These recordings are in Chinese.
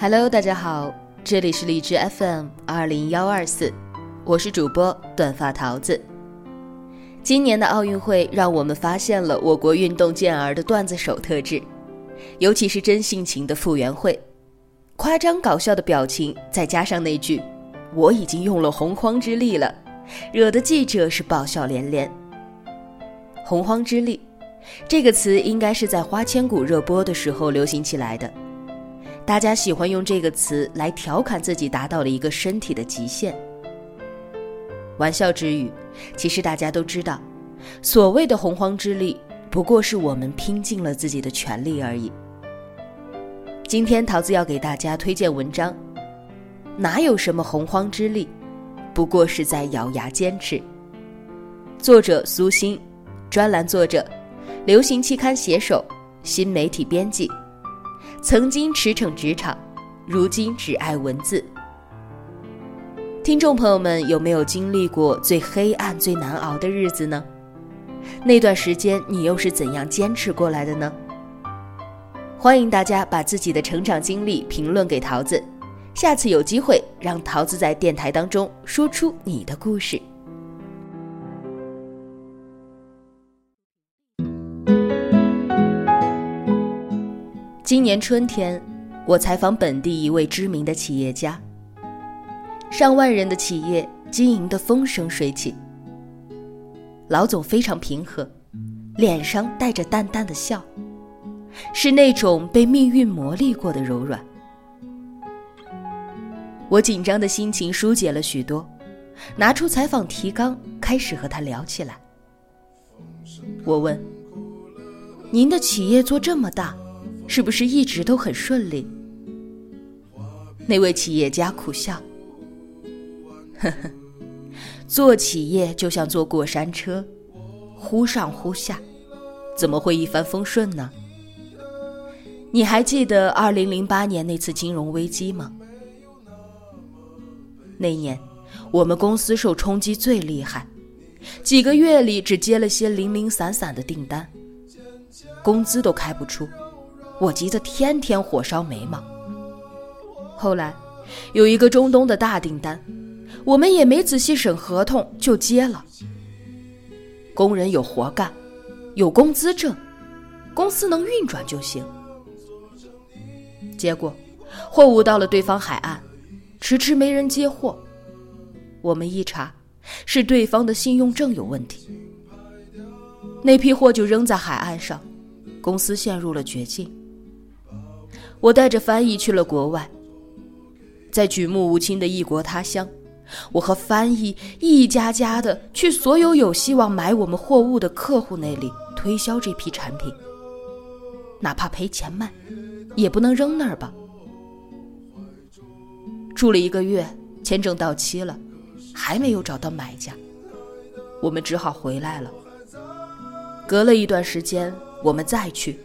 Hello，大家好，这里是荔枝 FM 二零幺二四，我是主播短发桃子。今年的奥运会让我们发现了我国运动健儿的段子手特质，尤其是真性情的傅园慧，夸张搞笑的表情，再加上那句“我已经用了洪荒之力了”，惹得记者是爆笑连连。洪荒之力这个词应该是在花千骨热播的时候流行起来的。大家喜欢用这个词来调侃自己达到了一个身体的极限。玩笑之余，其实大家都知道，所谓的洪荒之力，不过是我们拼尽了自己的全力而已。今天桃子要给大家推荐文章，哪有什么洪荒之力，不过是在咬牙坚持。作者苏欣，专栏作者，流行期刊写手，新媒体编辑。曾经驰骋职场，如今只爱文字。听众朋友们，有没有经历过最黑暗、最难熬的日子呢？那段时间你又是怎样坚持过来的呢？欢迎大家把自己的成长经历评论给桃子，下次有机会让桃子在电台当中说出你的故事。今年春天，我采访本地一位知名的企业家。上万人的企业经营的风生水起。老总非常平和，脸上带着淡淡的笑，是那种被命运磨砺过的柔软。我紧张的心情疏解了许多，拿出采访提纲，开始和他聊起来。我问：“您的企业做这么大？”是不是一直都很顺利？那位企业家苦笑：“ 呵呵，做企业就像坐过山车，忽上忽下，怎么会一帆风顺呢？”你还记得二零零八年那次金融危机吗？那年我们公司受冲击最厉害，几个月里只接了些零零散散的订单，工资都开不出。我急得天天火烧眉毛。后来，有一个中东的大订单，我们也没仔细审合同就接了。工人有活干，有工资挣，公司能运转就行。结果，货物到了对方海岸，迟迟没人接货。我们一查，是对方的信用证有问题。那批货就扔在海岸上，公司陷入了绝境。我带着翻译去了国外，在举目无亲的异国他乡，我和翻译一家家的去所有有希望买我们货物的客户那里推销这批产品，哪怕赔钱卖，也不能扔那儿吧。住了一个月，签证到期了，还没有找到买家，我们只好回来了。隔了一段时间，我们再去。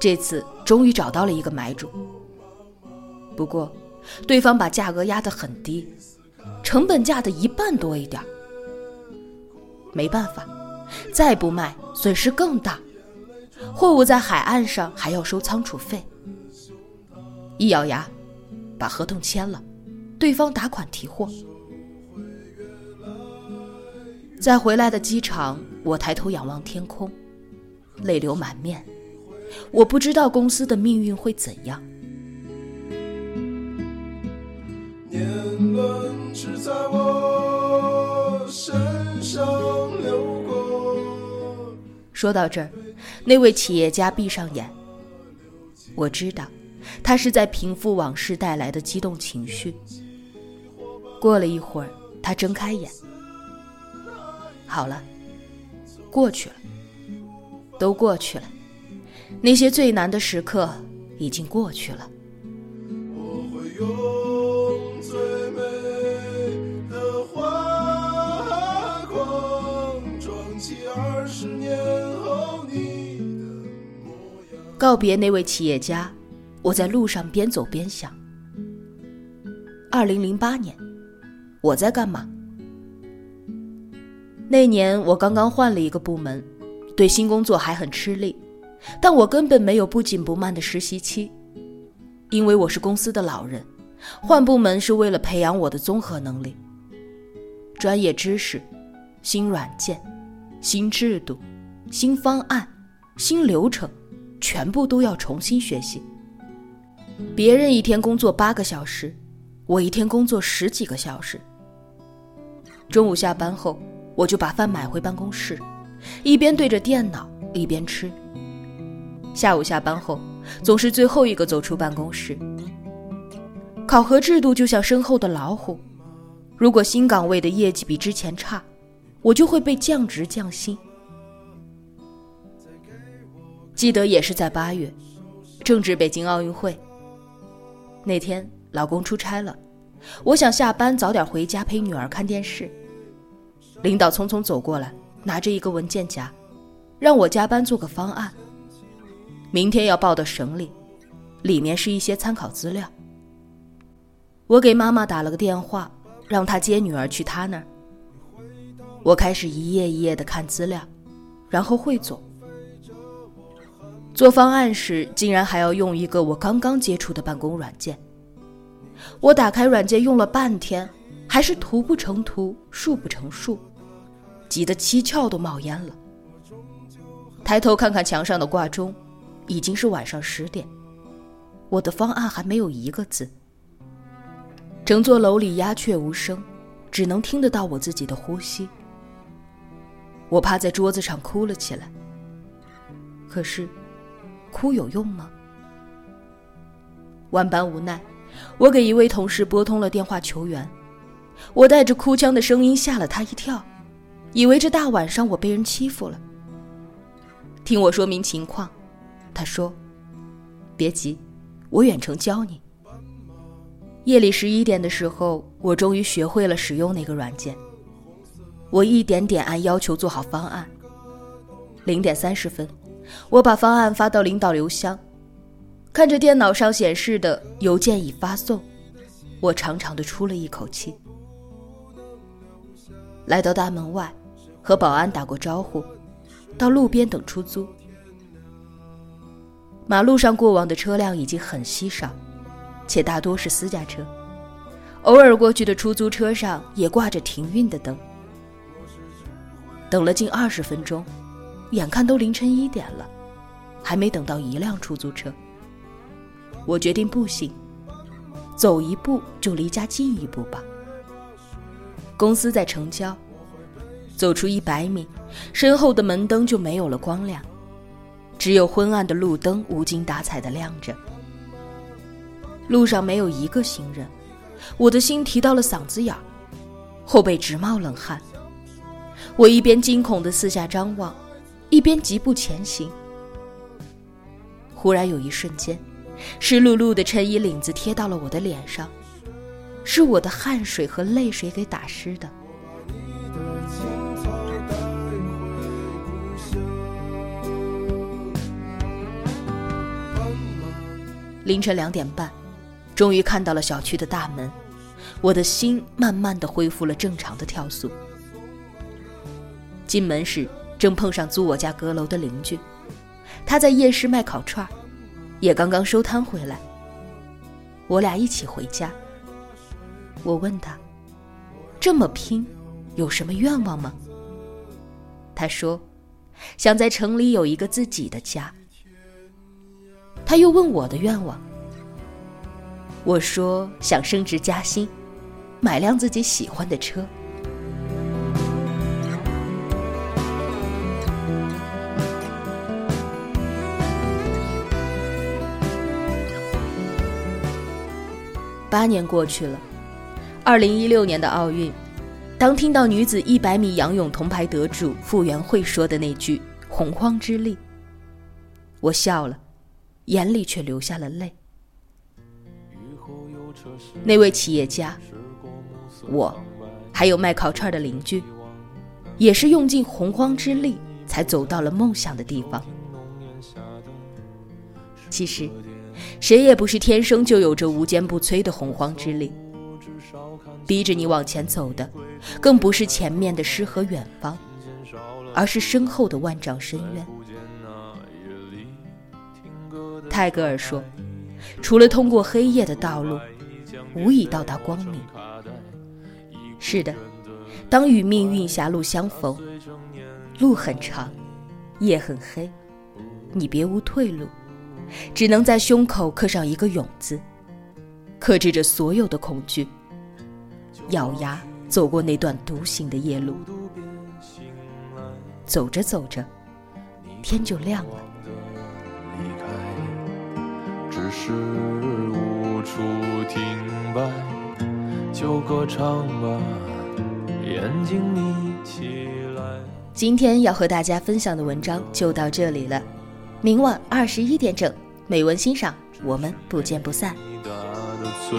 这次终于找到了一个买主，不过，对方把价格压得很低，成本价的一半多一点。没办法，再不卖损失更大，货物在海岸上还要收仓储费。一咬牙，把合同签了，对方打款提货。在回来的机场，我抬头仰望天空，泪流满面。我不知道公司的命运会怎样。说到这儿，那位企业家闭上眼。我知道，他是在平复往事带来的激动情绪。过了一会儿，他睁开眼。好了，过去了。都过去了，那些最难的时刻已经过去了。我会用最美的画框装起二十年后你的模样。告别那位企业家，我在路上边走边想：二零零八年，我在干嘛？那年我刚刚换了一个部门，对新工作还很吃力，但我根本没有不紧不慢的实习期，因为我是公司的老人，换部门是为了培养我的综合能力、专业知识、新软件、新制度、新方案、新流程，全部都要重新学习。别人一天工作八个小时，我一天工作十几个小时。中午下班后。我就把饭买回办公室，一边对着电脑一边吃。下午下班后，总是最后一个走出办公室。考核制度就像身后的老虎，如果新岗位的业绩比之前差，我就会被降职降薪。记得也是在八月，正值北京奥运会。那天老公出差了，我想下班早点回家陪女儿看电视。领导匆匆走过来，拿着一个文件夹，让我加班做个方案。明天要报到省里，里面是一些参考资料。我给妈妈打了个电话，让她接女儿去她那儿。我开始一页一页的看资料，然后汇总。做方案时，竟然还要用一个我刚刚接触的办公软件。我打开软件用了半天，还是图不成图，数不成数。急得七窍都冒烟了。抬头看看墙上的挂钟，已经是晚上十点。我的方案还没有一个字。整座楼里鸦雀无声，只能听得到我自己的呼吸。我趴在桌子上哭了起来。可是，哭有用吗？万般无奈，我给一位同事拨通了电话求援。我带着哭腔的声音吓了他一跳。以为这大晚上我被人欺负了。听我说明情况，他说：“别急，我远程教你。”夜里十一点的时候，我终于学会了使用那个软件。我一点点按要求做好方案。零点三十分，我把方案发到领导邮箱，看着电脑上显示的邮件已发送，我长长的出了一口气。来到大门外。和保安打过招呼，到路边等出租。马路上过往的车辆已经很稀少，且大多是私家车。偶尔过去的出租车上也挂着停运的灯。等了近二十分钟，眼看都凌晨一点了，还没等到一辆出租车。我决定步行，走一步就离家近一步吧。公司在城郊。走出一百米，身后的门灯就没有了光亮，只有昏暗的路灯无精打采地亮着。路上没有一个行人，我的心提到了嗓子眼儿，后背直冒冷汗。我一边惊恐地四下张望，一边疾步前行。忽然有一瞬间，湿漉漉的衬衣领子贴到了我的脸上，是我的汗水和泪水给打湿的。凌晨两点半，终于看到了小区的大门，我的心慢慢的恢复了正常的跳速。进门时正碰上租我家阁楼的邻居，他在夜市卖烤串也刚刚收摊回来。我俩一起回家。我问他，这么拼，有什么愿望吗？他说，想在城里有一个自己的家。他又问我的愿望，我说想升职加薪，买辆自己喜欢的车。八年过去了，二零一六年的奥运，当听到女子一百米仰泳铜牌得主傅园慧说的那句“洪荒之力”。我笑了，眼里却流下了泪。那位企业家，我，还有卖烤串的邻居，也是用尽洪荒之力才走到了梦想的地方。其实，谁也不是天生就有着无坚不摧的洪荒之力。逼着你往前走的，更不是前面的诗和远方，而是身后的万丈深渊。泰戈尔说：“除了通过黑夜的道路，无以到达光明。”是的，当与命运狭路相逢，路很长，夜很黑，你别无退路，只能在胸口刻上一个“勇”字，克制着所有的恐惧。咬牙走过那段独行的夜路，走着走着，天就亮了。只是无处停摆，就歌唱吧，眼睛眯起来。今天要和大家分享的文章就到这里了，明晚二十一点整，美文欣赏，我们不见不散。醉